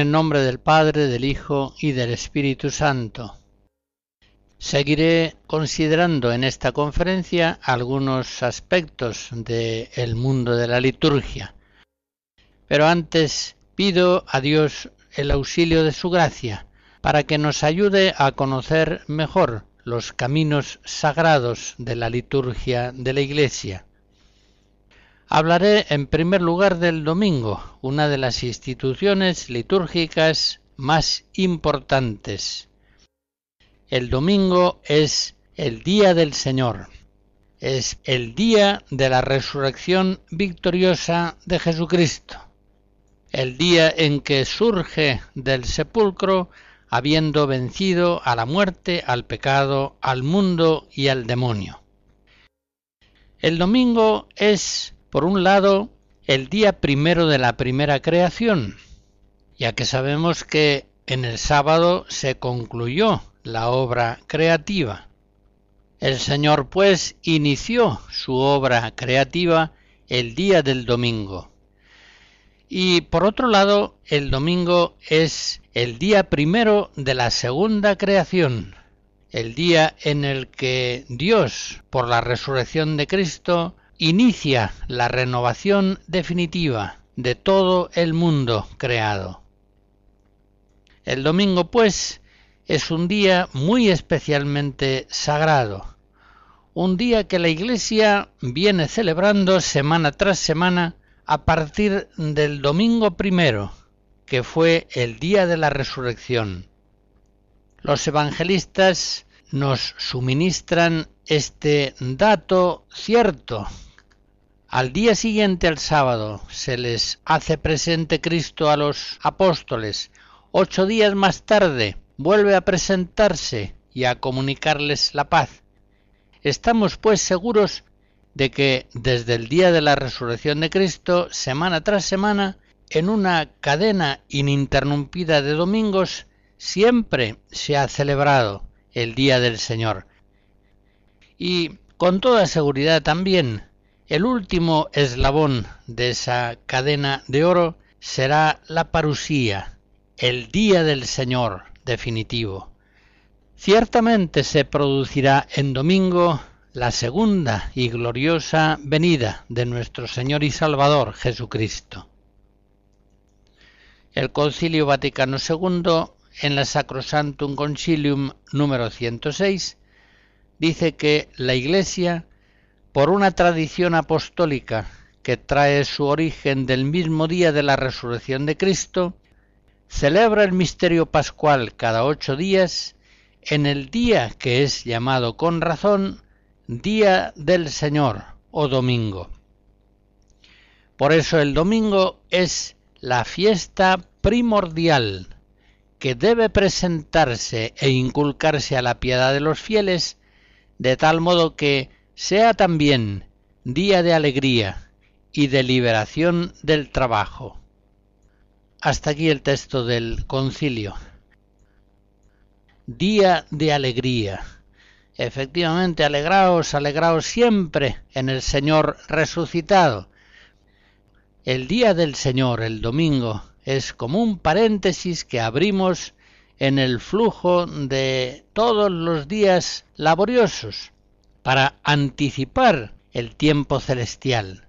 El nombre del Padre, del Hijo y del Espíritu Santo. Seguiré considerando en esta conferencia algunos aspectos del mundo de la liturgia. Pero antes pido a Dios el auxilio de su gracia para que nos ayude a conocer mejor los caminos sagrados de la liturgia de la Iglesia Hablaré en primer lugar del domingo, una de las instituciones litúrgicas más importantes. El domingo es el día del Señor, es el día de la resurrección victoriosa de Jesucristo, el día en que surge del sepulcro habiendo vencido a la muerte, al pecado, al mundo y al demonio. El domingo es por un lado, el día primero de la primera creación, ya que sabemos que en el sábado se concluyó la obra creativa. El Señor pues inició su obra creativa el día del domingo. Y por otro lado, el domingo es el día primero de la segunda creación, el día en el que Dios, por la resurrección de Cristo, inicia la renovación definitiva de todo el mundo creado. El domingo, pues, es un día muy especialmente sagrado, un día que la Iglesia viene celebrando semana tras semana a partir del domingo primero, que fue el día de la resurrección. Los evangelistas nos suministran este dato cierto al día siguiente al sábado se les hace presente Cristo a los apóstoles. Ocho días más tarde vuelve a presentarse y a comunicarles la paz. Estamos pues seguros de que desde el día de la resurrección de Cristo, semana tras semana, en una cadena ininterrumpida de domingos, siempre se ha celebrado el Día del Señor. Y con toda seguridad también el último eslabón de esa cadena de oro será la parusía, el día del Señor definitivo. Ciertamente se producirá en domingo la segunda y gloriosa venida de nuestro Señor y Salvador Jesucristo. El Concilio Vaticano II, en la Sacrosantum Concilium número 106, dice que la Iglesia por una tradición apostólica que trae su origen del mismo día de la resurrección de Cristo, celebra el misterio pascual cada ocho días en el día que es llamado con razón Día del Señor o Domingo. Por eso el domingo es la fiesta primordial que debe presentarse e inculcarse a la piedad de los fieles, de tal modo que sea también día de alegría y de liberación del trabajo. Hasta aquí el texto del concilio. Día de alegría. Efectivamente, alegraos, alegraos siempre en el Señor resucitado. El día del Señor, el domingo, es como un paréntesis que abrimos en el flujo de todos los días laboriosos para anticipar el tiempo celestial.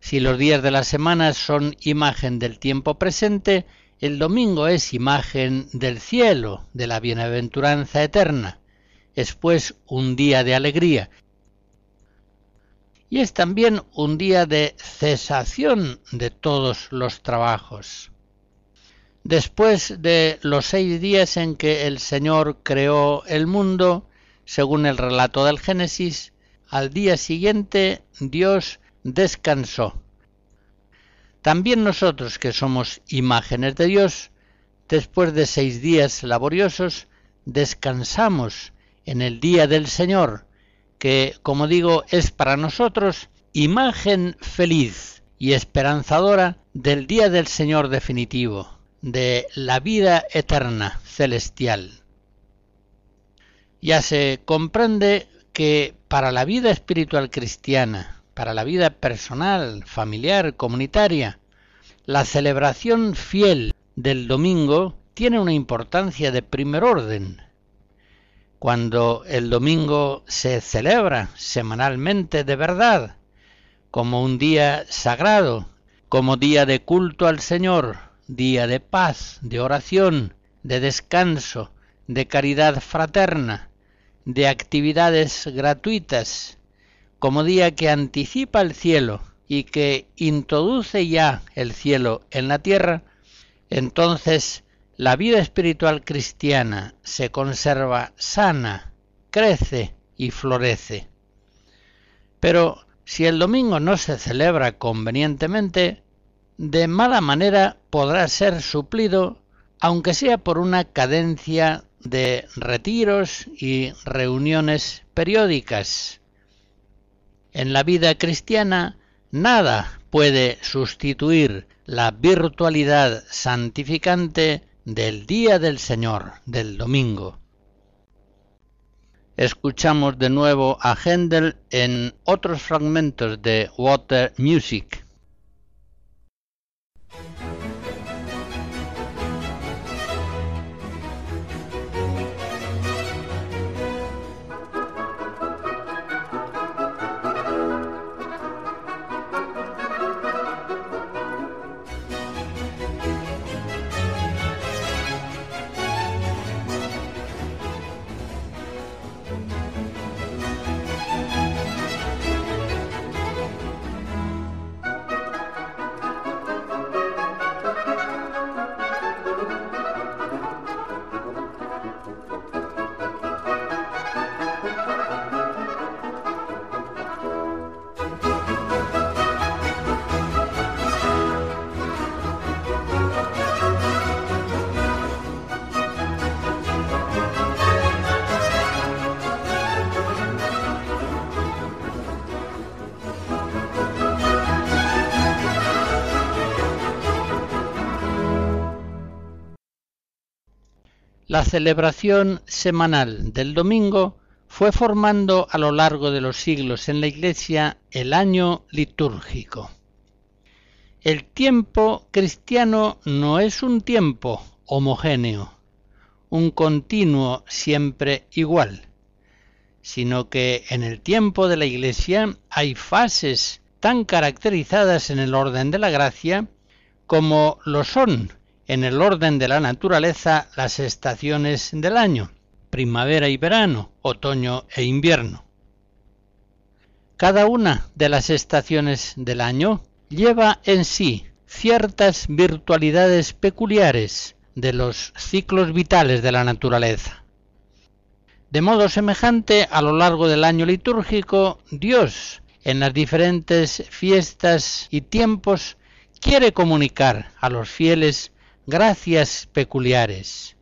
Si los días de la semana son imagen del tiempo presente, el domingo es imagen del cielo, de la bienaventuranza eterna. Es pues un día de alegría. Y es también un día de cesación de todos los trabajos. Después de los seis días en que el Señor creó el mundo, según el relato del Génesis, al día siguiente Dios descansó. También nosotros que somos imágenes de Dios, después de seis días laboriosos, descansamos en el día del Señor, que, como digo, es para nosotros imagen feliz y esperanzadora del día del Señor definitivo, de la vida eterna celestial. Ya se comprende que para la vida espiritual cristiana, para la vida personal, familiar, comunitaria, la celebración fiel del domingo tiene una importancia de primer orden. Cuando el domingo se celebra semanalmente de verdad, como un día sagrado, como día de culto al Señor, día de paz, de oración, de descanso, de caridad fraterna, de actividades gratuitas, como día que anticipa el cielo y que introduce ya el cielo en la tierra, entonces la vida espiritual cristiana se conserva sana, crece y florece. Pero si el domingo no se celebra convenientemente, de mala manera podrá ser suplido, aunque sea por una cadencia de retiros y reuniones periódicas. En la vida cristiana nada puede sustituir la virtualidad santificante del día del Señor, del domingo. Escuchamos de nuevo a Händel en otros fragmentos de Water Music. Celebración semanal del domingo fue formando a lo largo de los siglos en la Iglesia el año litúrgico. El tiempo cristiano no es un tiempo homogéneo, un continuo siempre igual, sino que en el tiempo de la Iglesia hay fases tan caracterizadas en el orden de la gracia como lo son en el orden de la naturaleza las estaciones del año, primavera y verano, otoño e invierno. Cada una de las estaciones del año lleva en sí ciertas virtualidades peculiares de los ciclos vitales de la naturaleza. De modo semejante, a lo largo del año litúrgico, Dios, en las diferentes fiestas y tiempos, quiere comunicar a los fieles gracias peculiares.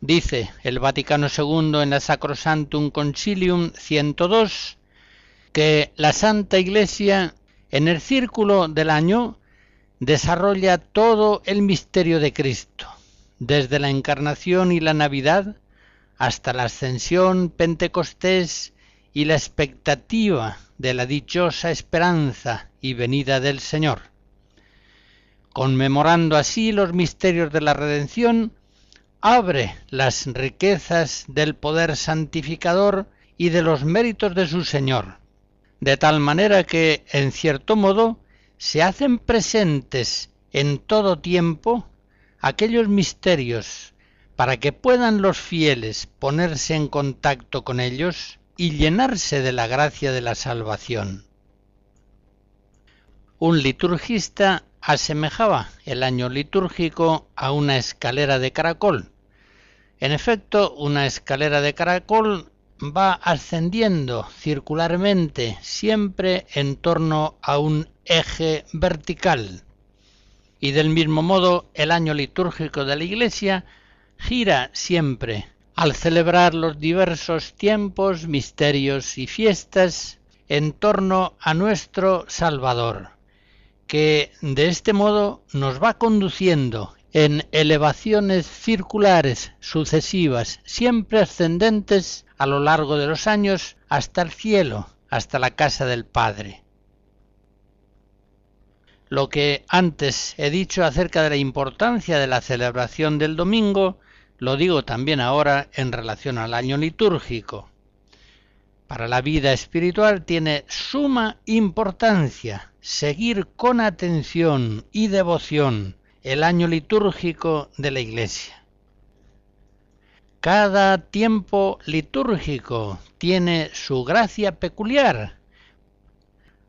Dice el Vaticano II en la Sacrosantum Concilium 102 que la Santa Iglesia en el círculo del año desarrolla todo el misterio de Cristo, desde la encarnación y la Navidad hasta la ascensión, Pentecostés y la expectativa de la dichosa esperanza y venida del Señor conmemorando así los misterios de la redención, abre las riquezas del poder santificador y de los méritos de su Señor, de tal manera que, en cierto modo, se hacen presentes en todo tiempo aquellos misterios para que puedan los fieles ponerse en contacto con ellos y llenarse de la gracia de la salvación. Un liturgista asemejaba el año litúrgico a una escalera de caracol. En efecto, una escalera de caracol va ascendiendo circularmente siempre en torno a un eje vertical. Y del mismo modo, el año litúrgico de la Iglesia gira siempre al celebrar los diversos tiempos, misterios y fiestas en torno a nuestro Salvador, que de este modo nos va conduciendo en elevaciones circulares sucesivas, siempre ascendentes a lo largo de los años hasta el cielo, hasta la casa del Padre. Lo que antes he dicho acerca de la importancia de la celebración del domingo, lo digo también ahora en relación al año litúrgico. Para la vida espiritual tiene suma importancia seguir con atención y devoción el año litúrgico de la Iglesia. Cada tiempo litúrgico tiene su gracia peculiar.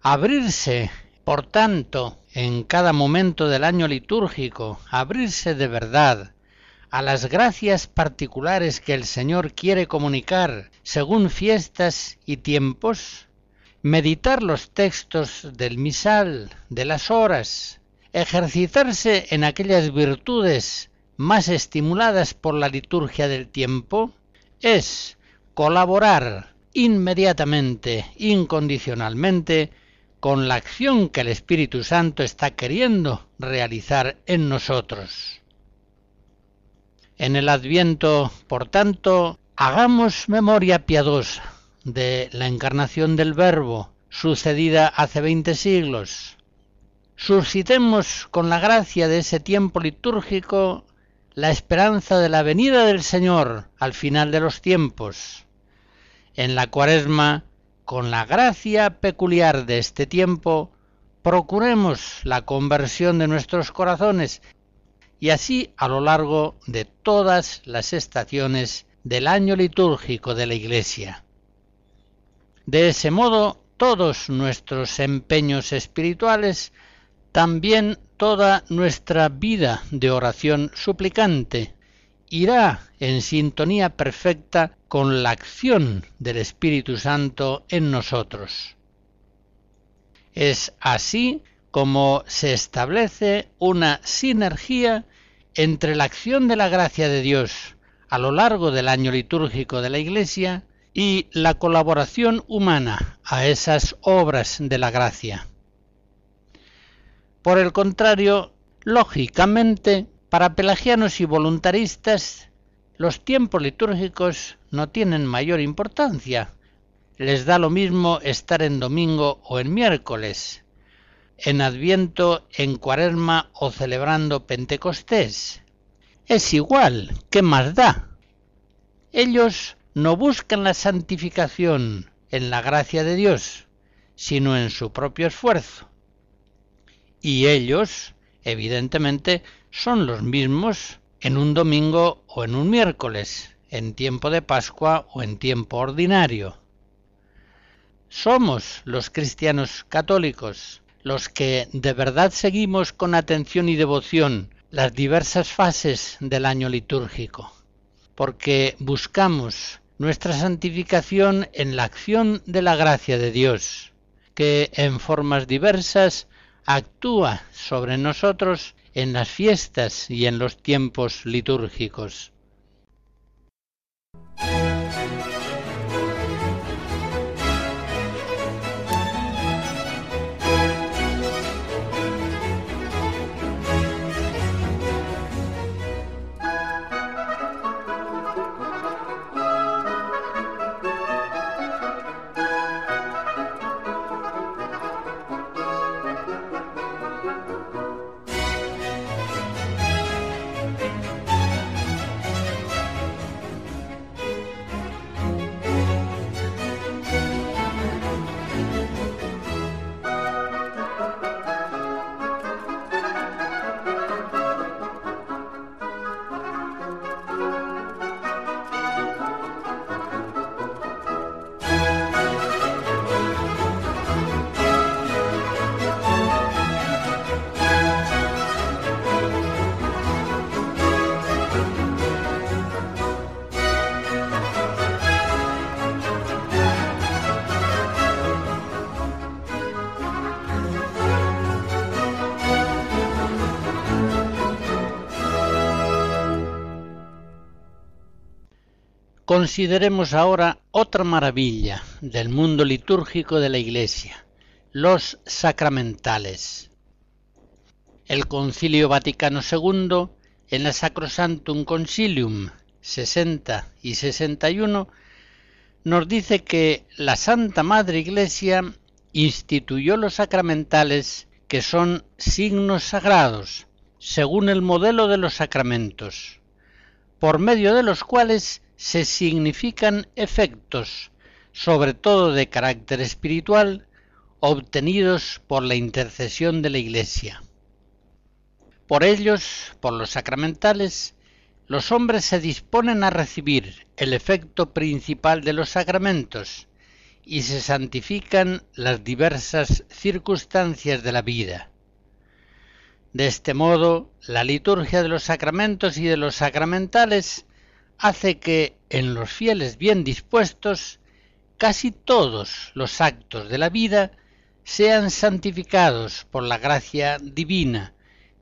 Abrirse, por tanto, en cada momento del año litúrgico, abrirse de verdad a las gracias particulares que el Señor quiere comunicar según fiestas y tiempos, meditar los textos del misal, de las horas, ejercitarse en aquellas virtudes más estimuladas por la liturgia del tiempo es colaborar inmediatamente, incondicionalmente, con la acción que el Espíritu Santo está queriendo realizar en nosotros. En el Adviento, por tanto, hagamos memoria piadosa de la encarnación del Verbo, sucedida hace veinte siglos, suscitemos con la gracia de ese tiempo litúrgico la esperanza de la venida del Señor al final de los tiempos. En la cuaresma, con la gracia peculiar de este tiempo, procuremos la conversión de nuestros corazones y así a lo largo de todas las estaciones del año litúrgico de la Iglesia. De ese modo, todos nuestros empeños espirituales también toda nuestra vida de oración suplicante irá en sintonía perfecta con la acción del Espíritu Santo en nosotros. Es así como se establece una sinergia entre la acción de la gracia de Dios a lo largo del año litúrgico de la Iglesia y la colaboración humana a esas obras de la gracia. Por el contrario, lógicamente, para pelagianos y voluntaristas, los tiempos litúrgicos no tienen mayor importancia. Les da lo mismo estar en domingo o en miércoles, en Adviento, en Cuaresma o celebrando Pentecostés. Es igual, ¿qué más da? Ellos no buscan la santificación en la gracia de Dios, sino en su propio esfuerzo y ellos, evidentemente, son los mismos en un domingo o en un miércoles, en tiempo de Pascua o en tiempo ordinario. Somos los cristianos católicos los que de verdad seguimos con atención y devoción las diversas fases del año litúrgico, porque buscamos nuestra santificación en la acción de la gracia de Dios, que en formas diversas actúa sobre nosotros en las fiestas y en los tiempos litúrgicos. Consideremos ahora otra maravilla del mundo litúrgico de la Iglesia, los sacramentales. El Concilio Vaticano II, en la Sacrosantum Concilium 60 y 61, nos dice que la Santa Madre Iglesia instituyó los sacramentales que son signos sagrados, según el modelo de los sacramentos, por medio de los cuales se significan efectos, sobre todo de carácter espiritual, obtenidos por la intercesión de la Iglesia. Por ellos, por los sacramentales, los hombres se disponen a recibir el efecto principal de los sacramentos y se santifican las diversas circunstancias de la vida. De este modo, la liturgia de los sacramentos y de los sacramentales hace que en los fieles bien dispuestos casi todos los actos de la vida sean santificados por la gracia divina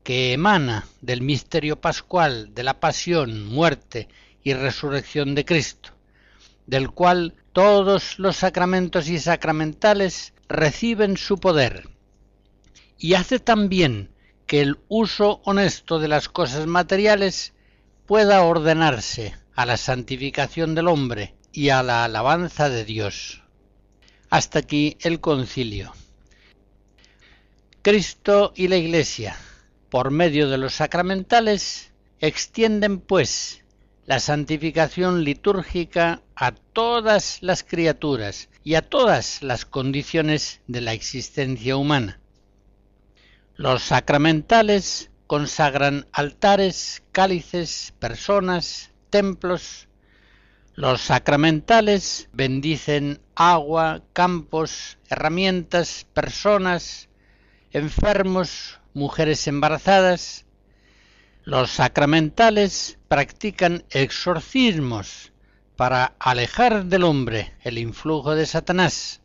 que emana del misterio pascual de la pasión, muerte y resurrección de Cristo, del cual todos los sacramentos y sacramentales reciben su poder, y hace también que el uso honesto de las cosas materiales pueda ordenarse a la santificación del hombre y a la alabanza de Dios. Hasta aquí el concilio. Cristo y la Iglesia, por medio de los sacramentales, extienden pues la santificación litúrgica a todas las criaturas y a todas las condiciones de la existencia humana. Los sacramentales consagran altares, cálices, personas, templos, los sacramentales bendicen agua, campos, herramientas, personas, enfermos, mujeres embarazadas. Los sacramentales practican exorcismos para alejar del hombre el influjo de Satanás.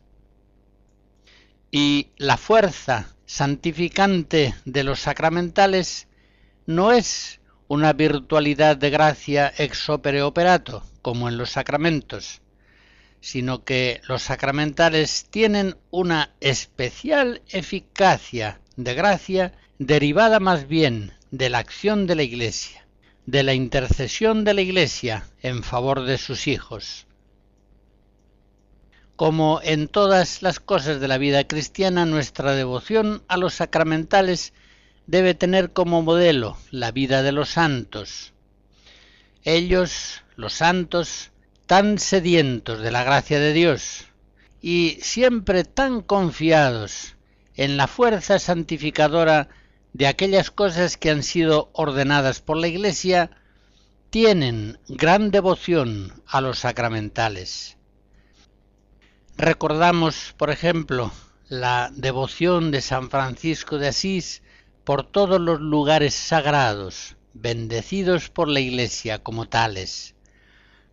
Y la fuerza santificante de los sacramentales no es una virtualidad de gracia ex opere operato, como en los sacramentos, sino que los sacramentales tienen una especial eficacia de gracia derivada más bien de la acción de la Iglesia, de la intercesión de la Iglesia en favor de sus hijos. Como en todas las cosas de la vida cristiana, nuestra devoción a los sacramentales debe tener como modelo la vida de los santos. Ellos, los santos, tan sedientos de la gracia de Dios y siempre tan confiados en la fuerza santificadora de aquellas cosas que han sido ordenadas por la Iglesia, tienen gran devoción a los sacramentales. Recordamos, por ejemplo, la devoción de San Francisco de Asís por todos los lugares sagrados, bendecidos por la Iglesia como tales.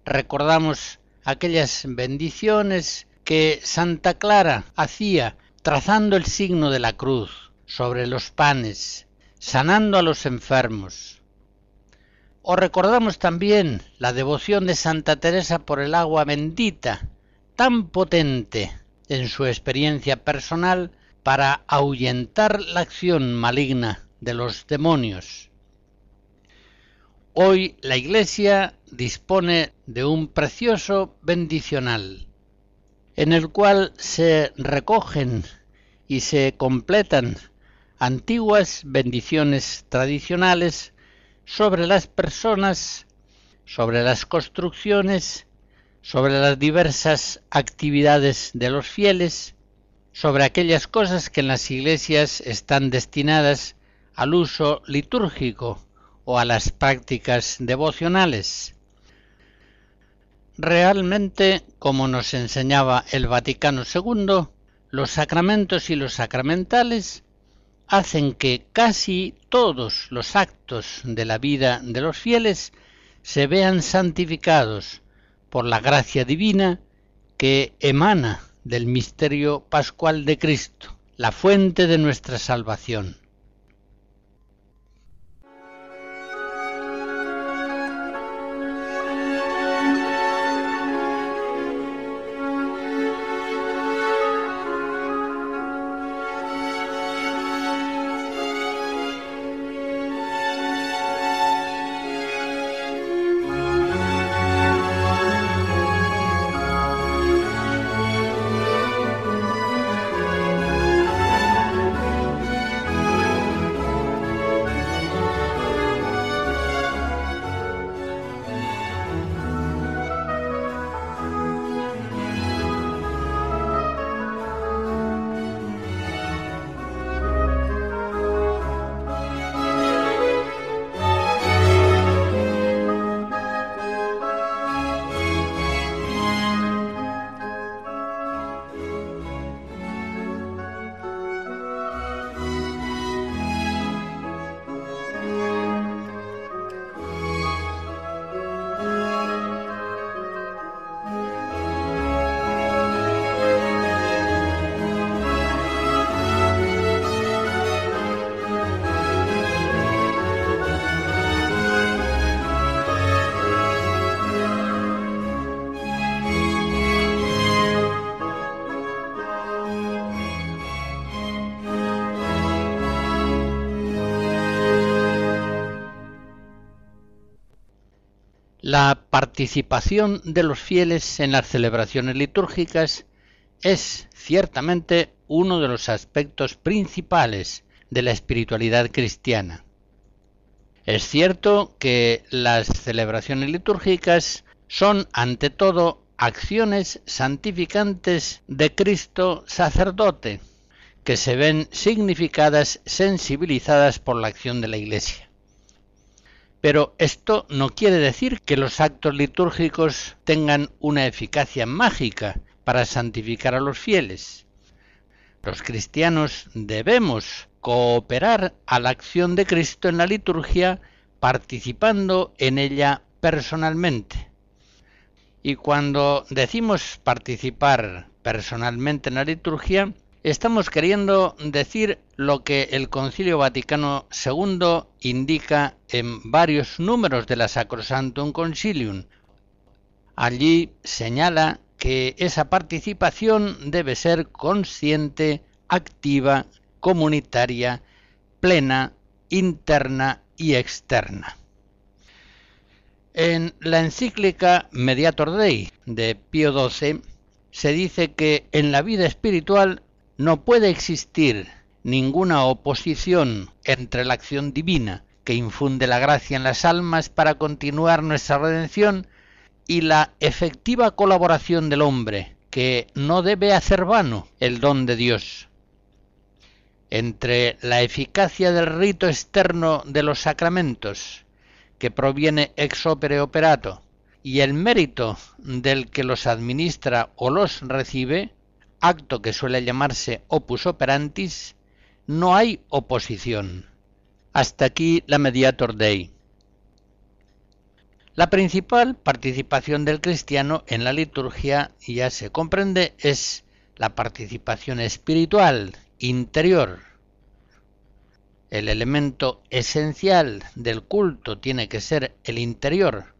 Recordamos aquellas bendiciones que Santa Clara hacía trazando el signo de la cruz sobre los panes, sanando a los enfermos. O recordamos también la devoción de Santa Teresa por el agua bendita, tan potente en su experiencia personal para ahuyentar la acción maligna de los demonios. Hoy la Iglesia dispone de un precioso bendicional, en el cual se recogen y se completan antiguas bendiciones tradicionales sobre las personas, sobre las construcciones, sobre las diversas actividades de los fieles, sobre aquellas cosas que en las iglesias están destinadas al uso litúrgico o a las prácticas devocionales. Realmente, como nos enseñaba el Vaticano II, los sacramentos y los sacramentales hacen que casi todos los actos de la vida de los fieles se vean santificados por la gracia divina que emana del misterio pascual de Cristo, la fuente de nuestra salvación. La participación de los fieles en las celebraciones litúrgicas es ciertamente uno de los aspectos principales de la espiritualidad cristiana. Es cierto que las celebraciones litúrgicas son ante todo acciones santificantes de Cristo sacerdote, que se ven significadas, sensibilizadas por la acción de la Iglesia. Pero esto no quiere decir que los actos litúrgicos tengan una eficacia mágica para santificar a los fieles. Los cristianos debemos cooperar a la acción de Cristo en la liturgia participando en ella personalmente. Y cuando decimos participar personalmente en la liturgia, estamos queriendo decir lo que el Concilio Vaticano II indica en varios números de la Sacrosantum Concilium. Allí señala que esa participación debe ser consciente, activa, comunitaria, plena, interna y externa. En la encíclica Mediator Dei de Pío XII se dice que en la vida espiritual no puede existir ninguna oposición entre la acción divina que infunde la gracia en las almas para continuar nuestra redención y la efectiva colaboración del hombre, que no debe hacer vano el don de Dios. Entre la eficacia del rito externo de los sacramentos, que proviene ex opere operato, y el mérito del que los administra o los recibe, acto que suele llamarse opus operantis, no hay oposición. Hasta aquí la mediator dei. La principal participación del cristiano en la liturgia, ya se comprende, es la participación espiritual, interior. El elemento esencial del culto tiene que ser el interior.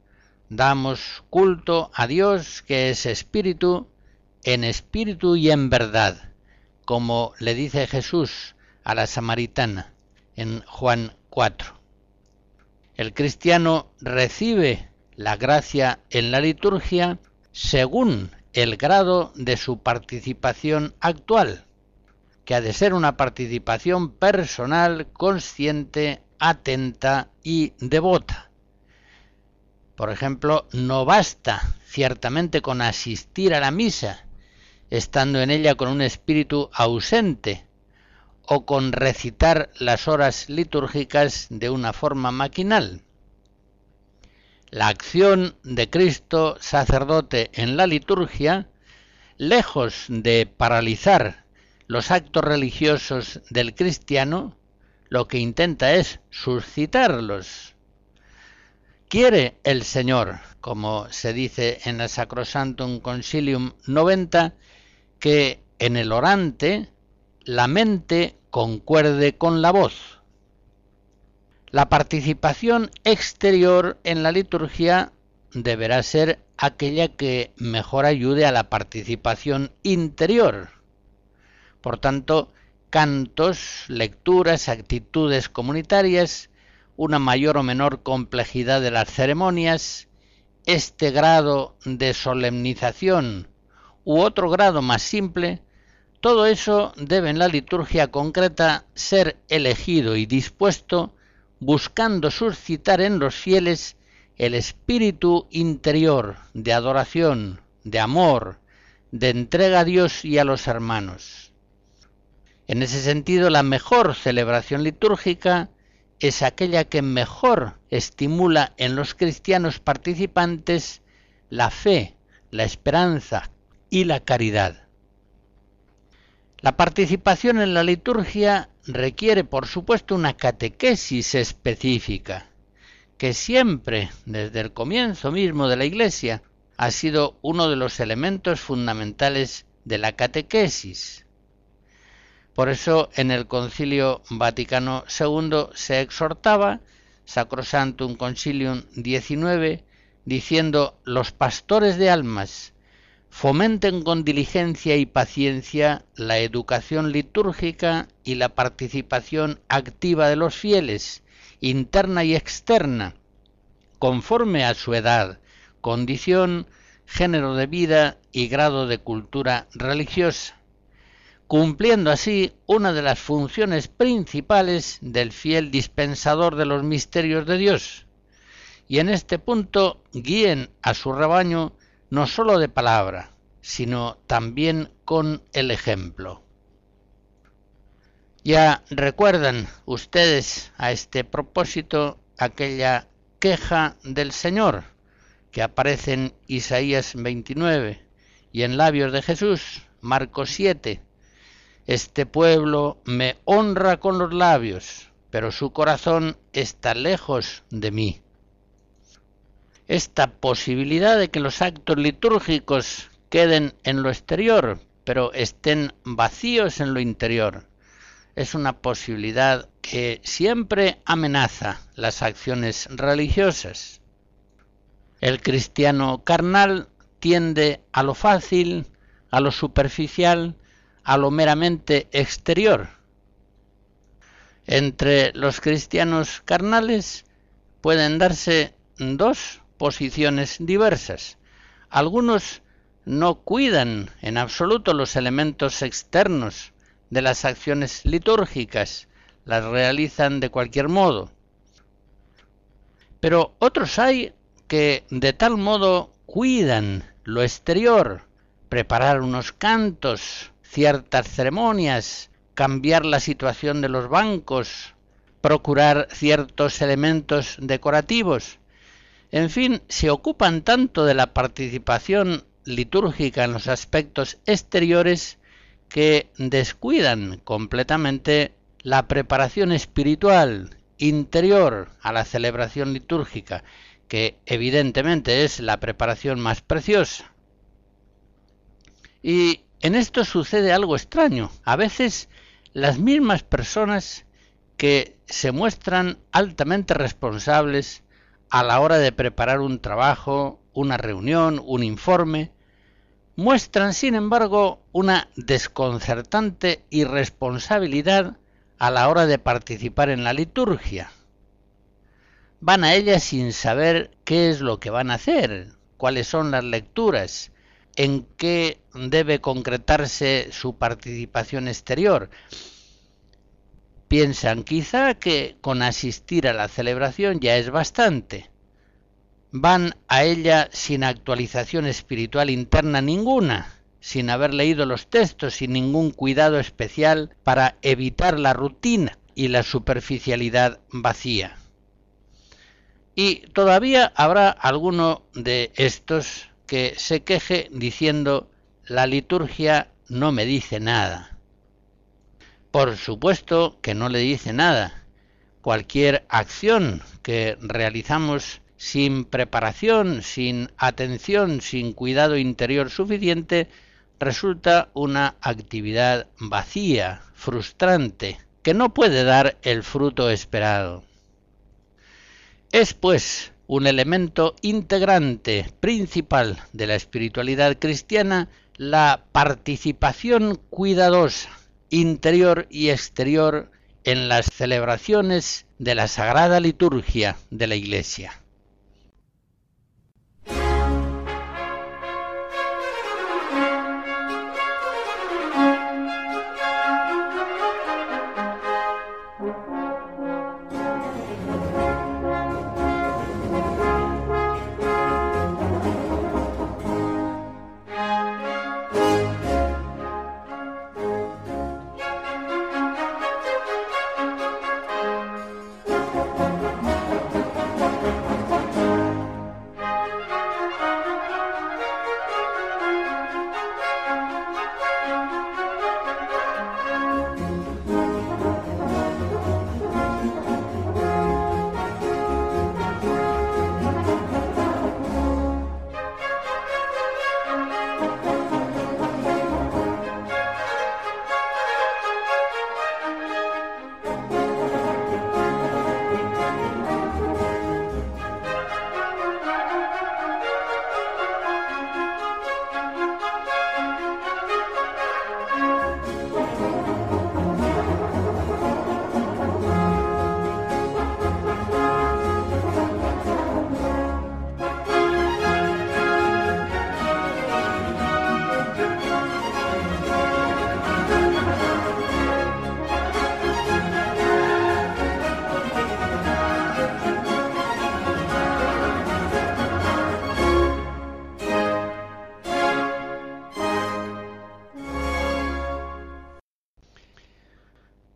Damos culto a Dios que es espíritu, en espíritu y en verdad, como le dice Jesús a la samaritana en Juan 4. El cristiano recibe la gracia en la liturgia según el grado de su participación actual, que ha de ser una participación personal, consciente, atenta y devota. Por ejemplo, no basta ciertamente con asistir a la misa, estando en ella con un espíritu ausente, o con recitar las horas litúrgicas de una forma maquinal. La acción de Cristo sacerdote en la liturgia, lejos de paralizar los actos religiosos del cristiano, lo que intenta es suscitarlos. Quiere el Señor, como se dice en la Sacrosantum Concilium 90, que en el orante la mente concuerde con la voz. La participación exterior en la liturgia deberá ser aquella que mejor ayude a la participación interior. Por tanto, cantos, lecturas, actitudes comunitarias, una mayor o menor complejidad de las ceremonias, este grado de solemnización u otro grado más simple todo eso debe en la liturgia concreta ser elegido y dispuesto buscando suscitar en los fieles el espíritu interior de adoración, de amor, de entrega a Dios y a los hermanos. En ese sentido, la mejor celebración litúrgica es aquella que mejor estimula en los cristianos participantes la fe, la esperanza y la caridad. La participación en la liturgia requiere, por supuesto, una catequesis específica, que siempre, desde el comienzo mismo de la Iglesia, ha sido uno de los elementos fundamentales de la catequesis. Por eso en el Concilio Vaticano II se exhortaba, Sacrosantum Concilium 19, diciendo los pastores de almas fomenten con diligencia y paciencia la educación litúrgica y la participación activa de los fieles, interna y externa, conforme a su edad, condición, género de vida y grado de cultura religiosa, cumpliendo así una de las funciones principales del fiel dispensador de los misterios de Dios. Y en este punto guíen a su rebaño no sólo de palabra, sino también con el ejemplo. Ya recuerdan ustedes a este propósito aquella queja del Señor que aparece en Isaías 29 y en labios de Jesús, Marcos 7. Este pueblo me honra con los labios, pero su corazón está lejos de mí. Esta posibilidad de que los actos litúrgicos queden en lo exterior, pero estén vacíos en lo interior, es una posibilidad que siempre amenaza las acciones religiosas. El cristiano carnal tiende a lo fácil, a lo superficial, a lo meramente exterior. Entre los cristianos carnales pueden darse dos posiciones diversas. Algunos no cuidan en absoluto los elementos externos de las acciones litúrgicas, las realizan de cualquier modo. Pero otros hay que de tal modo cuidan lo exterior, preparar unos cantos, ciertas ceremonias, cambiar la situación de los bancos, procurar ciertos elementos decorativos. En fin, se ocupan tanto de la participación litúrgica en los aspectos exteriores que descuidan completamente la preparación espiritual interior a la celebración litúrgica que evidentemente es la preparación más preciosa. Y en esto sucede algo extraño. A veces las mismas personas que se muestran altamente responsables a la hora de preparar un trabajo, una reunión, un informe, muestran sin embargo una desconcertante irresponsabilidad a la hora de participar en la liturgia van a ella sin saber qué es lo que van a hacer, cuáles son las lecturas, en qué debe concretarse su participación exterior. Piensan quizá que con asistir a la celebración ya es bastante. Van a ella sin actualización espiritual interna ninguna, sin haber leído los textos, sin ningún cuidado especial para evitar la rutina y la superficialidad vacía. Y todavía habrá alguno de estos que se queje diciendo la liturgia no me dice nada. Por supuesto que no le dice nada. Cualquier acción que realizamos sin preparación, sin atención, sin cuidado interior suficiente, resulta una actividad vacía, frustrante, que no puede dar el fruto esperado. Es pues un elemento integrante principal de la espiritualidad cristiana la participación cuidadosa, interior y exterior, en las celebraciones de la Sagrada Liturgia de la Iglesia.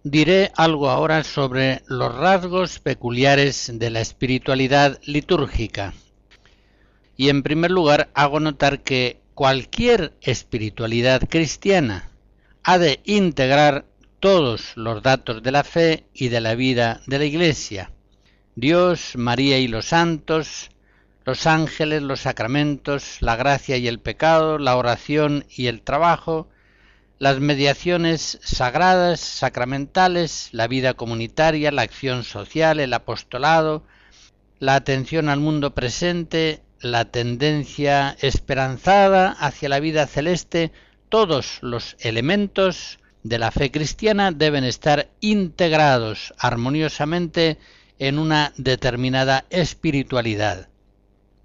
Diré algo ahora sobre los rasgos peculiares de la espiritualidad litúrgica. Y en primer lugar hago notar que cualquier espiritualidad cristiana ha de integrar todos los datos de la fe y de la vida de la Iglesia. Dios, María y los santos, los ángeles, los sacramentos, la gracia y el pecado, la oración y el trabajo, las mediaciones sagradas, sacramentales, la vida comunitaria, la acción social, el apostolado, la atención al mundo presente, la tendencia esperanzada hacia la vida celeste, todos los elementos de la fe cristiana deben estar integrados armoniosamente en una determinada espiritualidad.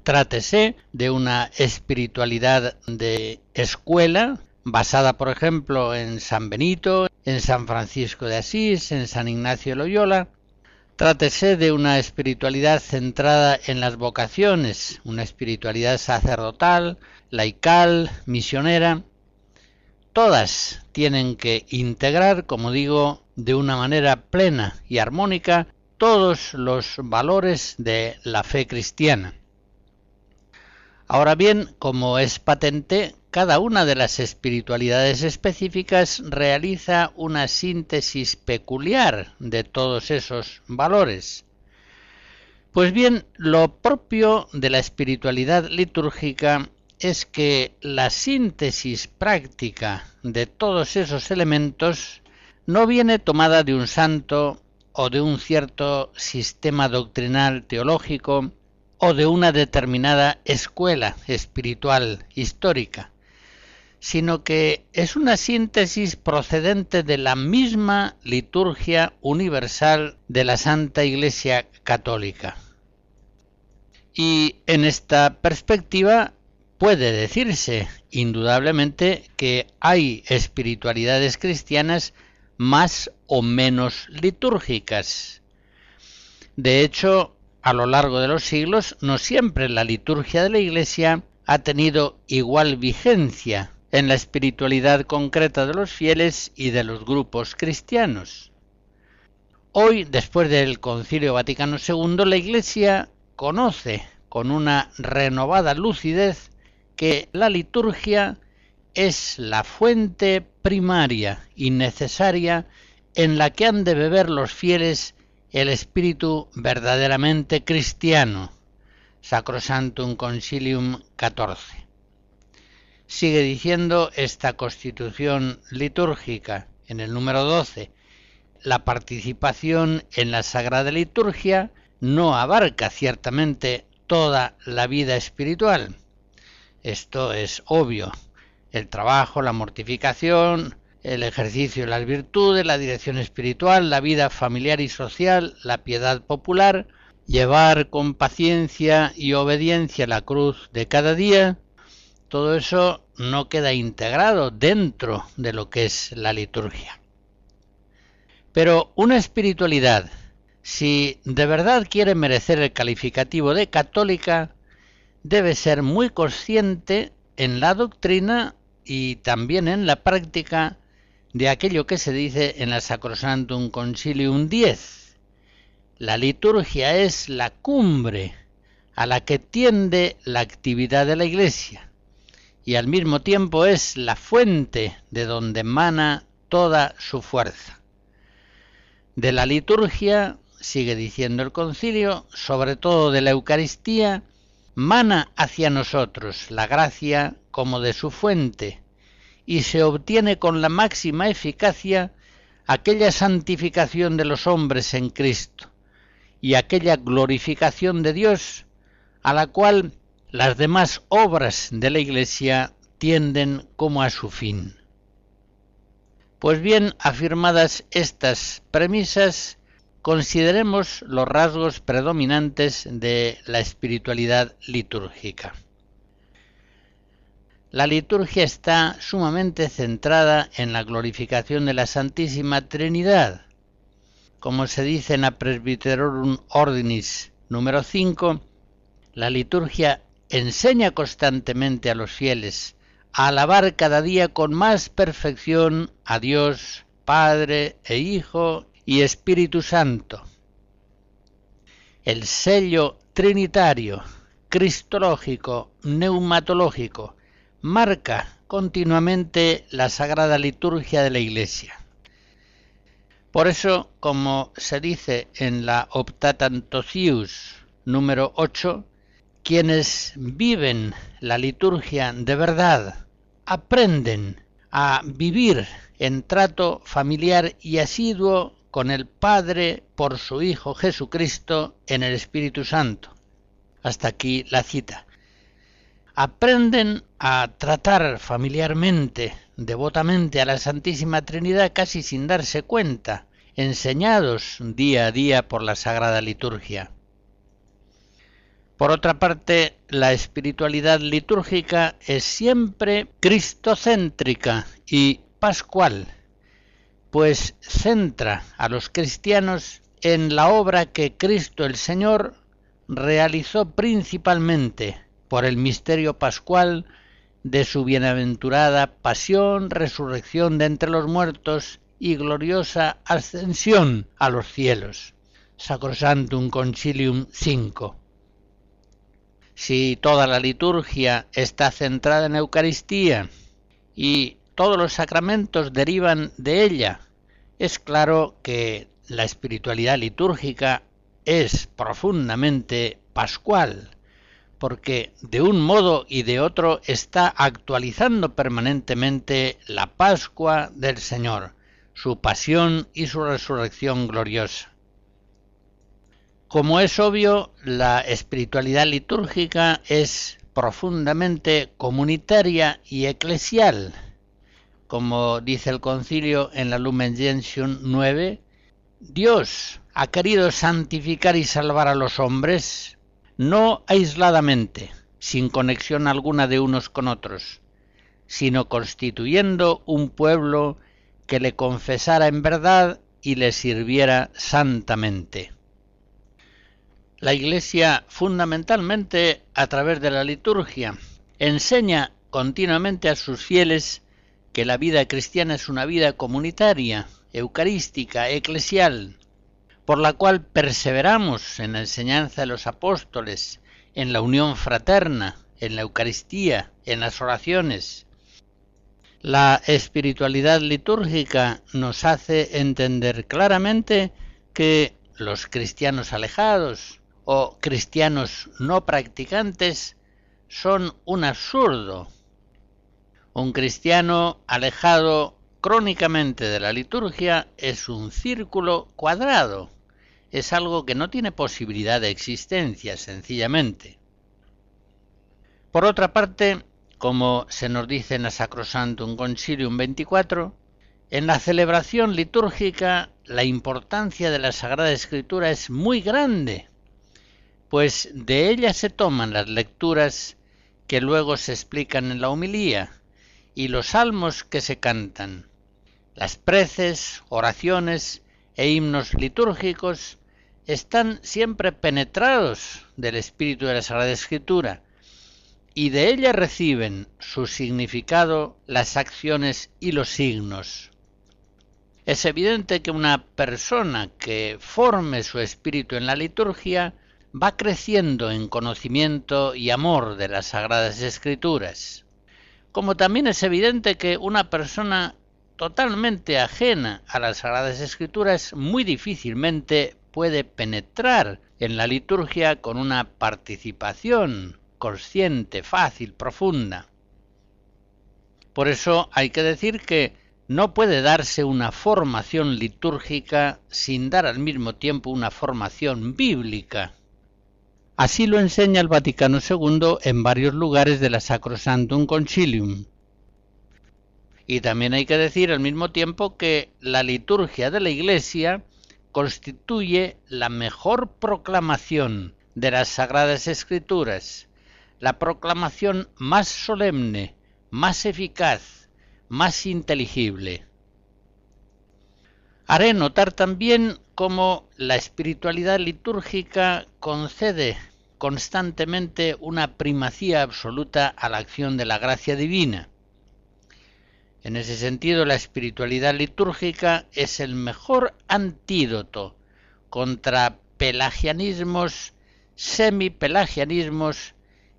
Trátese de una espiritualidad de escuela, basada por ejemplo en San Benito, en San Francisco de Asís, en San Ignacio de Loyola, Trátese de una espiritualidad centrada en las vocaciones, una espiritualidad sacerdotal, laical, misionera. Todas tienen que integrar, como digo, de una manera plena y armónica todos los valores de la fe cristiana. Ahora bien, como es patente, cada una de las espiritualidades específicas realiza una síntesis peculiar de todos esos valores. Pues bien, lo propio de la espiritualidad litúrgica es que la síntesis práctica de todos esos elementos no viene tomada de un santo o de un cierto sistema doctrinal teológico, o de una determinada escuela espiritual histórica, sino que es una síntesis procedente de la misma liturgia universal de la Santa Iglesia Católica. Y en esta perspectiva puede decirse indudablemente que hay espiritualidades cristianas más o menos litúrgicas. De hecho, a lo largo de los siglos, no siempre la liturgia de la Iglesia ha tenido igual vigencia en la espiritualidad concreta de los fieles y de los grupos cristianos. Hoy, después del Concilio Vaticano II, la Iglesia conoce con una renovada lucidez que la liturgia es la fuente primaria y necesaria en la que han de beber los fieles el espíritu verdaderamente cristiano. Sacrosantum Concilium 14. Sigue diciendo esta constitución litúrgica en el número 12. La participación en la Sagrada Liturgia no abarca ciertamente toda la vida espiritual. Esto es obvio. El trabajo, la mortificación, el ejercicio de las virtudes, la dirección espiritual, la vida familiar y social, la piedad popular, llevar con paciencia y obediencia la cruz de cada día, todo eso no queda integrado dentro de lo que es la liturgia. Pero una espiritualidad, si de verdad quiere merecer el calificativo de católica, debe ser muy consciente en la doctrina y también en la práctica de aquello que se dice en la Sacrosantum Concilium 10. La liturgia es la cumbre a la que tiende la actividad de la Iglesia y al mismo tiempo es la fuente de donde emana toda su fuerza. De la liturgia, sigue diciendo el concilio, sobre todo de la Eucaristía, mana hacia nosotros la gracia como de su fuente, y se obtiene con la máxima eficacia aquella santificación de los hombres en Cristo y aquella glorificación de Dios a la cual las demás obras de la Iglesia tienden como a su fin. Pues bien, afirmadas estas premisas, consideremos los rasgos predominantes de la espiritualidad litúrgica. La liturgia está sumamente centrada en la glorificación de la Santísima Trinidad. Como se dice en la Presbyterorum Ordinis número 5, la liturgia enseña constantemente a los fieles a alabar cada día con más perfección a Dios Padre e Hijo y Espíritu Santo. El sello trinitario, cristológico, neumatológico, marca continuamente la sagrada liturgia de la Iglesia. Por eso, como se dice en la Optatantocius número 8, quienes viven la liturgia de verdad aprenden a vivir en trato familiar y asiduo con el Padre por su Hijo Jesucristo en el Espíritu Santo. Hasta aquí la cita. Aprenden a tratar familiarmente, devotamente a la Santísima Trinidad casi sin darse cuenta, enseñados día a día por la Sagrada Liturgia. Por otra parte, la espiritualidad litúrgica es siempre cristocéntrica y pascual, pues centra a los cristianos en la obra que Cristo el Señor realizó principalmente por el misterio pascual de su bienaventurada pasión, resurrección de entre los muertos y gloriosa ascensión a los cielos. Sacrosantum Concilium 5 si toda la liturgia está centrada en Eucaristía y todos los sacramentos derivan de ella, es claro que la espiritualidad litúrgica es profundamente pascual, porque de un modo y de otro está actualizando permanentemente la Pascua del Señor, su pasión y su resurrección gloriosa. Como es obvio, la espiritualidad litúrgica es profundamente comunitaria y eclesial. Como dice el concilio en la Lumen Gentium 9, Dios ha querido santificar y salvar a los hombres no aisladamente, sin conexión alguna de unos con otros, sino constituyendo un pueblo que le confesara en verdad y le sirviera santamente. La Iglesia, fundamentalmente a través de la liturgia, enseña continuamente a sus fieles que la vida cristiana es una vida comunitaria, eucarística, eclesial, por la cual perseveramos en la enseñanza de los apóstoles, en la unión fraterna, en la Eucaristía, en las oraciones. La espiritualidad litúrgica nos hace entender claramente que los cristianos alejados, o cristianos no practicantes son un absurdo. Un cristiano alejado crónicamente de la liturgia es un círculo cuadrado, es algo que no tiene posibilidad de existencia sencillamente. Por otra parte, como se nos dice en la Sacrosantum Concilium 24, en la celebración litúrgica la importancia de la Sagrada Escritura es muy grande pues de ella se toman las lecturas que luego se explican en la homilía y los salmos que se cantan. Las preces, oraciones e himnos litúrgicos están siempre penetrados del espíritu de la Sagrada Escritura y de ella reciben su significado las acciones y los signos. Es evidente que una persona que forme su espíritu en la liturgia va creciendo en conocimiento y amor de las Sagradas Escrituras. Como también es evidente que una persona totalmente ajena a las Sagradas Escrituras muy difícilmente puede penetrar en la liturgia con una participación consciente, fácil, profunda. Por eso hay que decir que no puede darse una formación litúrgica sin dar al mismo tiempo una formación bíblica. Así lo enseña el Vaticano II en varios lugares de la Sacrosantum Concilium. Y también hay que decir al mismo tiempo que la liturgia de la Iglesia constituye la mejor proclamación de las Sagradas Escrituras, la proclamación más solemne, más eficaz, más inteligible. Haré notar también la espiritualidad litúrgica concede constantemente una primacía absoluta a la acción de la gracia divina. En ese sentido, la espiritualidad litúrgica es el mejor antídoto contra pelagianismos, semipelagianismos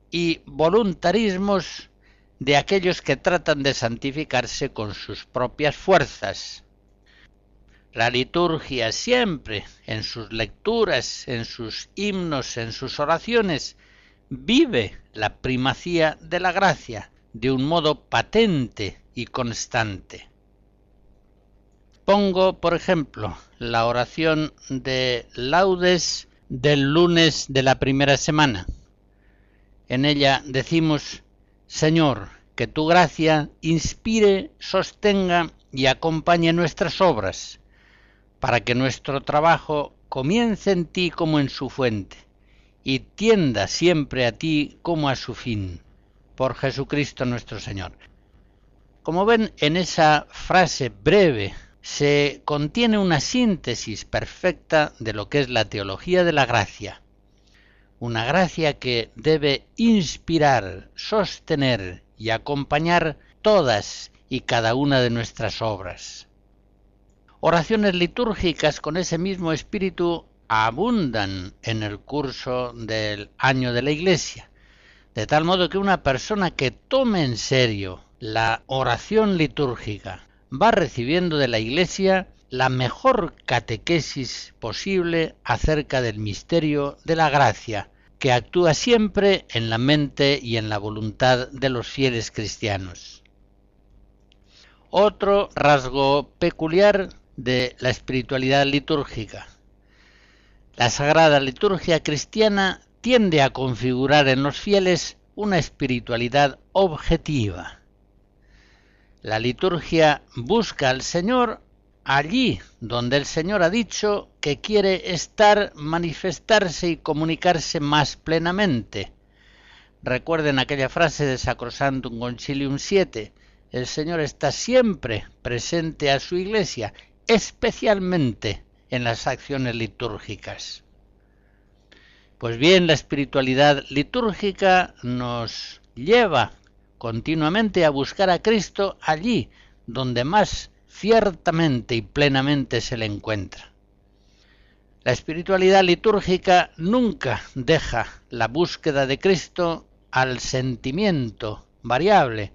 y voluntarismos de aquellos que tratan de santificarse con sus propias fuerzas. La liturgia siempre, en sus lecturas, en sus himnos, en sus oraciones, vive la primacía de la gracia de un modo patente y constante. Pongo, por ejemplo, la oración de laudes del lunes de la primera semana. En ella decimos, Señor, que tu gracia inspire, sostenga y acompañe nuestras obras, para que nuestro trabajo comience en ti como en su fuente, y tienda siempre a ti como a su fin, por Jesucristo nuestro Señor. Como ven, en esa frase breve se contiene una síntesis perfecta de lo que es la teología de la gracia. Una gracia que debe inspirar, sostener y acompañar todas y cada una de nuestras obras. Oraciones litúrgicas con ese mismo espíritu abundan en el curso del año de la Iglesia, de tal modo que una persona que tome en serio la oración litúrgica va recibiendo de la Iglesia la mejor catequesis posible acerca del misterio de la gracia, que actúa siempre en la mente y en la voluntad de los fieles cristianos. Otro rasgo peculiar de la espiritualidad litúrgica. La sagrada liturgia cristiana tiende a configurar en los fieles una espiritualidad objetiva la liturgia busca al Señor allí donde el Señor ha dicho que quiere estar, manifestarse y comunicarse más plenamente. Recuerden aquella frase de Sacrosantum Concilium 7, el Señor está siempre presente a su iglesia, especialmente en las acciones litúrgicas. Pues bien, la espiritualidad litúrgica nos lleva continuamente a buscar a Cristo allí donde más ciertamente y plenamente se le encuentra. La espiritualidad litúrgica nunca deja la búsqueda de Cristo al sentimiento variable,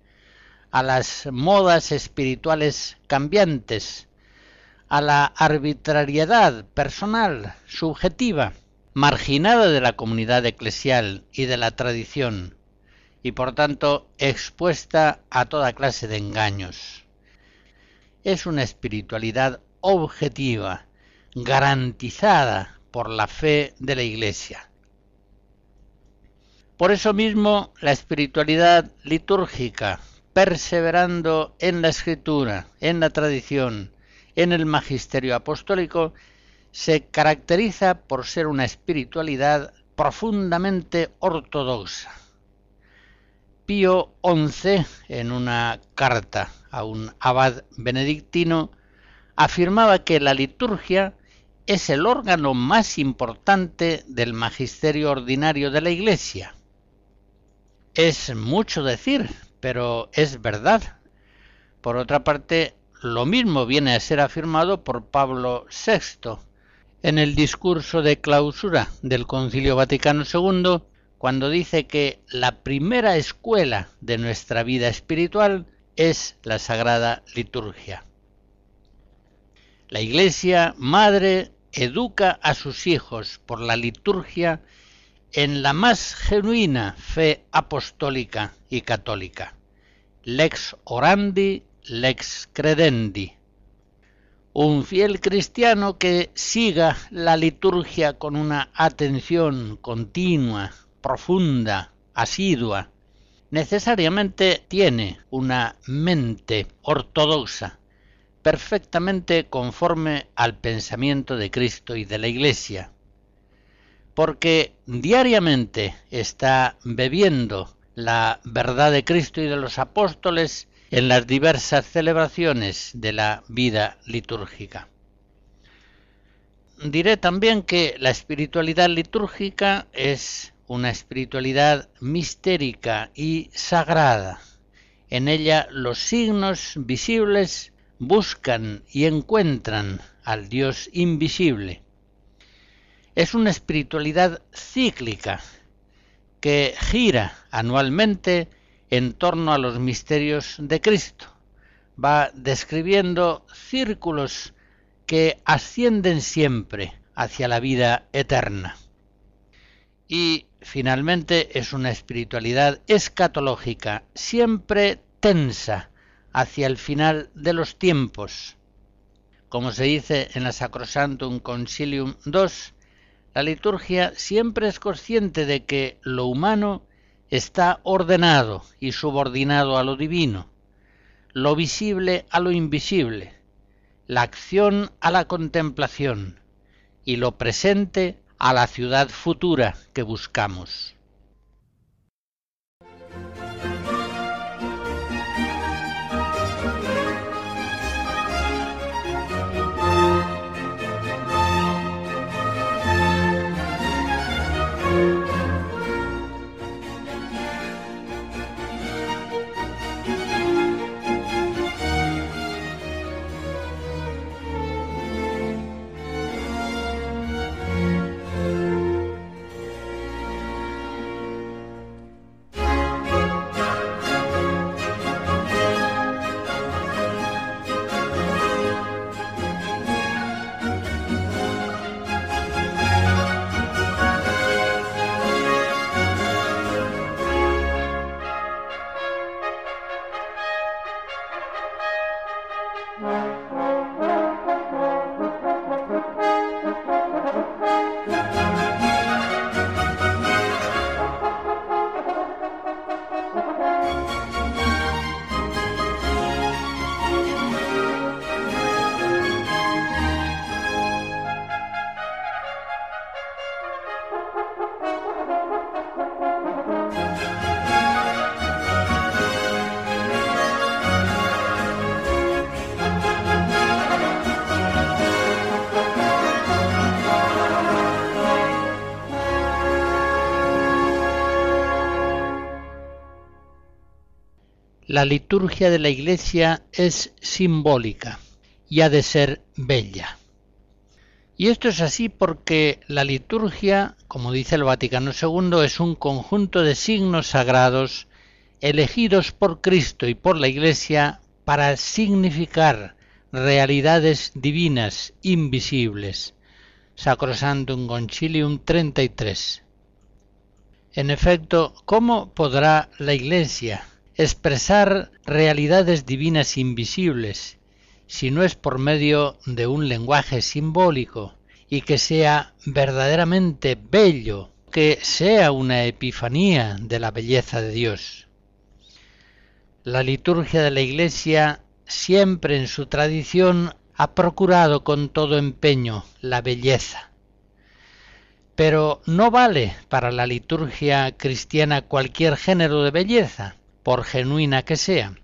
a las modas espirituales cambiantes, a la arbitrariedad personal, subjetiva, marginada de la comunidad eclesial y de la tradición, y por tanto expuesta a toda clase de engaños. Es una espiritualidad objetiva, garantizada por la fe de la Iglesia. Por eso mismo la espiritualidad litúrgica, perseverando en la escritura, en la tradición, en el magisterio apostólico, se caracteriza por ser una espiritualidad profundamente ortodoxa Pío XI, en una carta a un abad benedictino, afirmaba que la liturgia es el órgano más importante del magisterio ordinario de la Iglesia. Es mucho decir, pero es verdad. Por otra parte, lo mismo viene a ser afirmado por Pablo VI en el discurso de clausura del Concilio Vaticano II, cuando dice que la primera escuela de nuestra vida espiritual es la Sagrada Liturgia. La Iglesia Madre educa a sus hijos por la liturgia en la más genuina fe apostólica y católica. Lex orandi, lex credendi. Un fiel cristiano que siga la liturgia con una atención continua, profunda, asidua, necesariamente tiene una mente ortodoxa, perfectamente conforme al pensamiento de Cristo y de la Iglesia, porque diariamente está bebiendo la verdad de Cristo y de los apóstoles en las diversas celebraciones de la vida litúrgica. Diré también que la espiritualidad litúrgica es una espiritualidad mistérica y sagrada, En ella los signos visibles buscan y encuentran al Dios invisible. Es una espiritualidad cíclica que gira anualmente en torno a los misterios de Cristo. Va describiendo círculos que ascienden siempre hacia la vida eterna. Y finalmente es una espiritualidad escatológica, siempre tensa hacia el final de los tiempos. Como se dice en la Sacrosantum Concilium II, la liturgia siempre es consciente de que lo humano está ordenado y subordinado a lo divino, lo visible a lo invisible, la acción a la contemplación y lo presente a la ciudad futura que buscamos. La liturgia de la Iglesia es simbólica y ha de ser bella. Y esto es así porque la liturgia, como dice el Vaticano II, es un conjunto de signos sagrados elegidos por Cristo y por la Iglesia para significar realidades divinas invisibles. Sacrosantum Concilium 33. En efecto, ¿cómo podrá la Iglesia expresar realidades divinas invisibles, si no es por medio de un lenguaje simbólico y que sea verdaderamente bello, que sea una epifanía de la belleza de Dios. La liturgia de la Iglesia siempre en su tradición ha procurado con todo empeño la belleza. Pero no vale para la liturgia cristiana cualquier género de belleza por genuina que sea.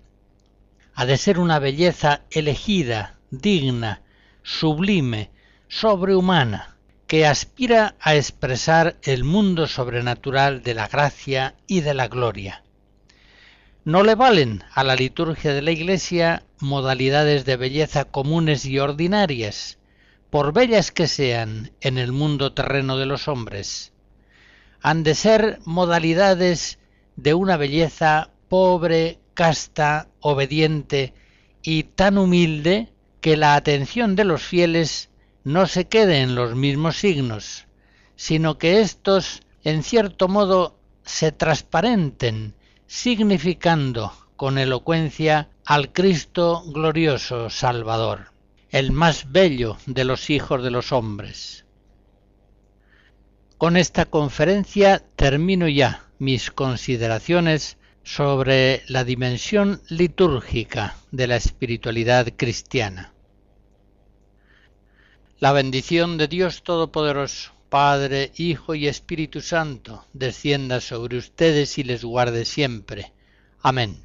Ha de ser una belleza elegida, digna, sublime, sobrehumana, que aspira a expresar el mundo sobrenatural de la gracia y de la gloria. No le valen a la liturgia de la Iglesia modalidades de belleza comunes y ordinarias, por bellas que sean en el mundo terreno de los hombres. Han de ser modalidades de una belleza pobre, casta, obediente y tan humilde que la atención de los fieles no se quede en los mismos signos, sino que éstos, en cierto modo, se transparenten, significando con elocuencia al Cristo glorioso Salvador, el más bello de los hijos de los hombres. Con esta conferencia termino ya mis consideraciones sobre la dimensión litúrgica de la espiritualidad cristiana. La bendición de Dios Todopoderoso, Padre, Hijo y Espíritu Santo, descienda sobre ustedes y les guarde siempre. Amén.